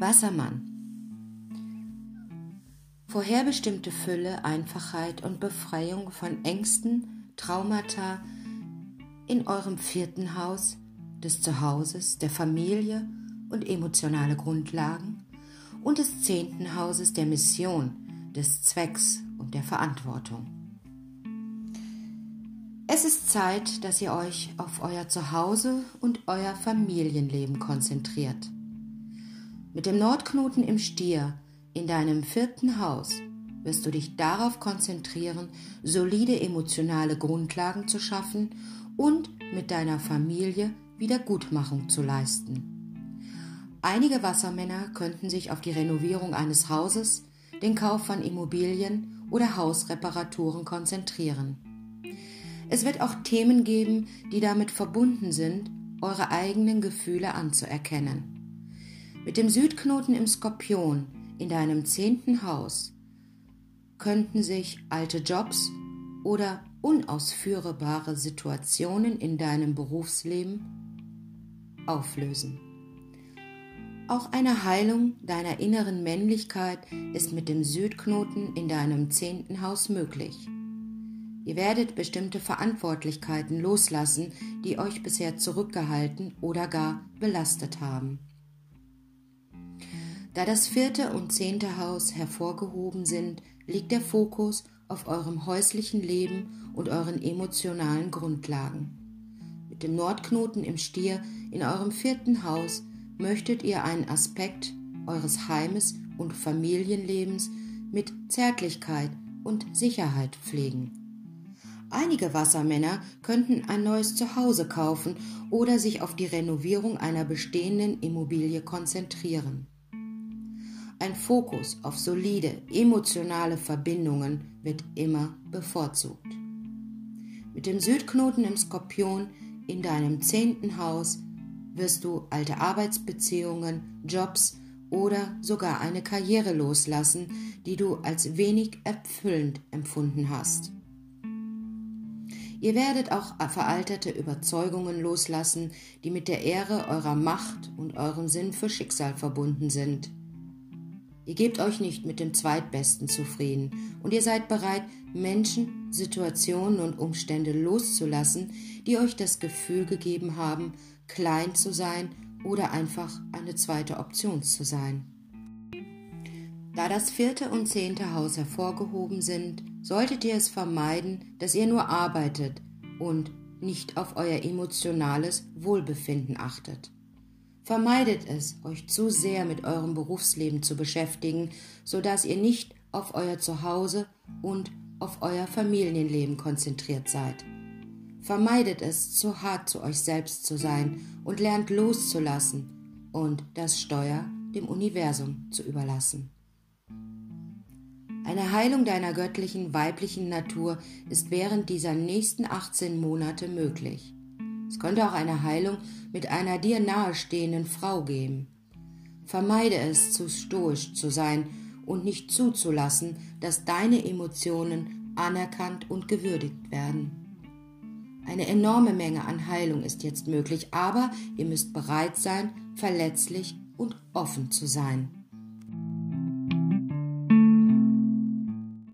Wassermann. Vorherbestimmte Fülle, Einfachheit und Befreiung von Ängsten, Traumata in eurem vierten Haus des Zuhauses, der Familie und emotionale Grundlagen und des zehnten Hauses der Mission, des Zwecks und der Verantwortung. Es ist Zeit, dass ihr euch auf euer Zuhause und euer Familienleben konzentriert. Mit dem Nordknoten im Stier in deinem vierten Haus wirst du dich darauf konzentrieren, solide emotionale Grundlagen zu schaffen und mit deiner Familie Wiedergutmachung zu leisten. Einige Wassermänner könnten sich auf die Renovierung eines Hauses, den Kauf von Immobilien oder Hausreparaturen konzentrieren. Es wird auch Themen geben, die damit verbunden sind, eure eigenen Gefühle anzuerkennen. Mit dem Südknoten im Skorpion in deinem zehnten Haus könnten sich alte Jobs oder unausführbare Situationen in deinem Berufsleben auflösen. Auch eine Heilung deiner inneren Männlichkeit ist mit dem Südknoten in deinem zehnten Haus möglich. Ihr werdet bestimmte Verantwortlichkeiten loslassen, die euch bisher zurückgehalten oder gar belastet haben. Da das vierte und zehnte Haus hervorgehoben sind, liegt der Fokus auf eurem häuslichen Leben und euren emotionalen Grundlagen. Mit dem Nordknoten im Stier in eurem vierten Haus möchtet ihr einen Aspekt eures Heimes und Familienlebens mit Zärtlichkeit und Sicherheit pflegen. Einige Wassermänner könnten ein neues Zuhause kaufen oder sich auf die Renovierung einer bestehenden Immobilie konzentrieren. Ein Fokus auf solide emotionale Verbindungen wird immer bevorzugt. Mit dem Südknoten im Skorpion in deinem zehnten Haus wirst du alte Arbeitsbeziehungen, Jobs oder sogar eine Karriere loslassen, die du als wenig erfüllend empfunden hast. Ihr werdet auch veraltete Überzeugungen loslassen, die mit der Ehre eurer Macht und eurem Sinn für Schicksal verbunden sind. Ihr gebt euch nicht mit dem Zweitbesten zufrieden und ihr seid bereit, Menschen, Situationen und Umstände loszulassen, die euch das Gefühl gegeben haben, klein zu sein oder einfach eine zweite Option zu sein. Da das vierte und zehnte Haus hervorgehoben sind, solltet ihr es vermeiden, dass ihr nur arbeitet und nicht auf euer emotionales Wohlbefinden achtet. Vermeidet es, euch zu sehr mit eurem Berufsleben zu beschäftigen, so dass ihr nicht auf euer Zuhause und auf euer Familienleben konzentriert seid. Vermeidet es, zu hart zu euch selbst zu sein und lernt loszulassen und das Steuer dem Universum zu überlassen. Eine Heilung deiner göttlichen weiblichen Natur ist während dieser nächsten 18 Monate möglich. Es könnte auch eine Heilung mit einer dir nahestehenden Frau geben. Vermeide es, zu stoisch zu sein und nicht zuzulassen, dass deine Emotionen anerkannt und gewürdigt werden. Eine enorme Menge an Heilung ist jetzt möglich, aber ihr müsst bereit sein, verletzlich und offen zu sein.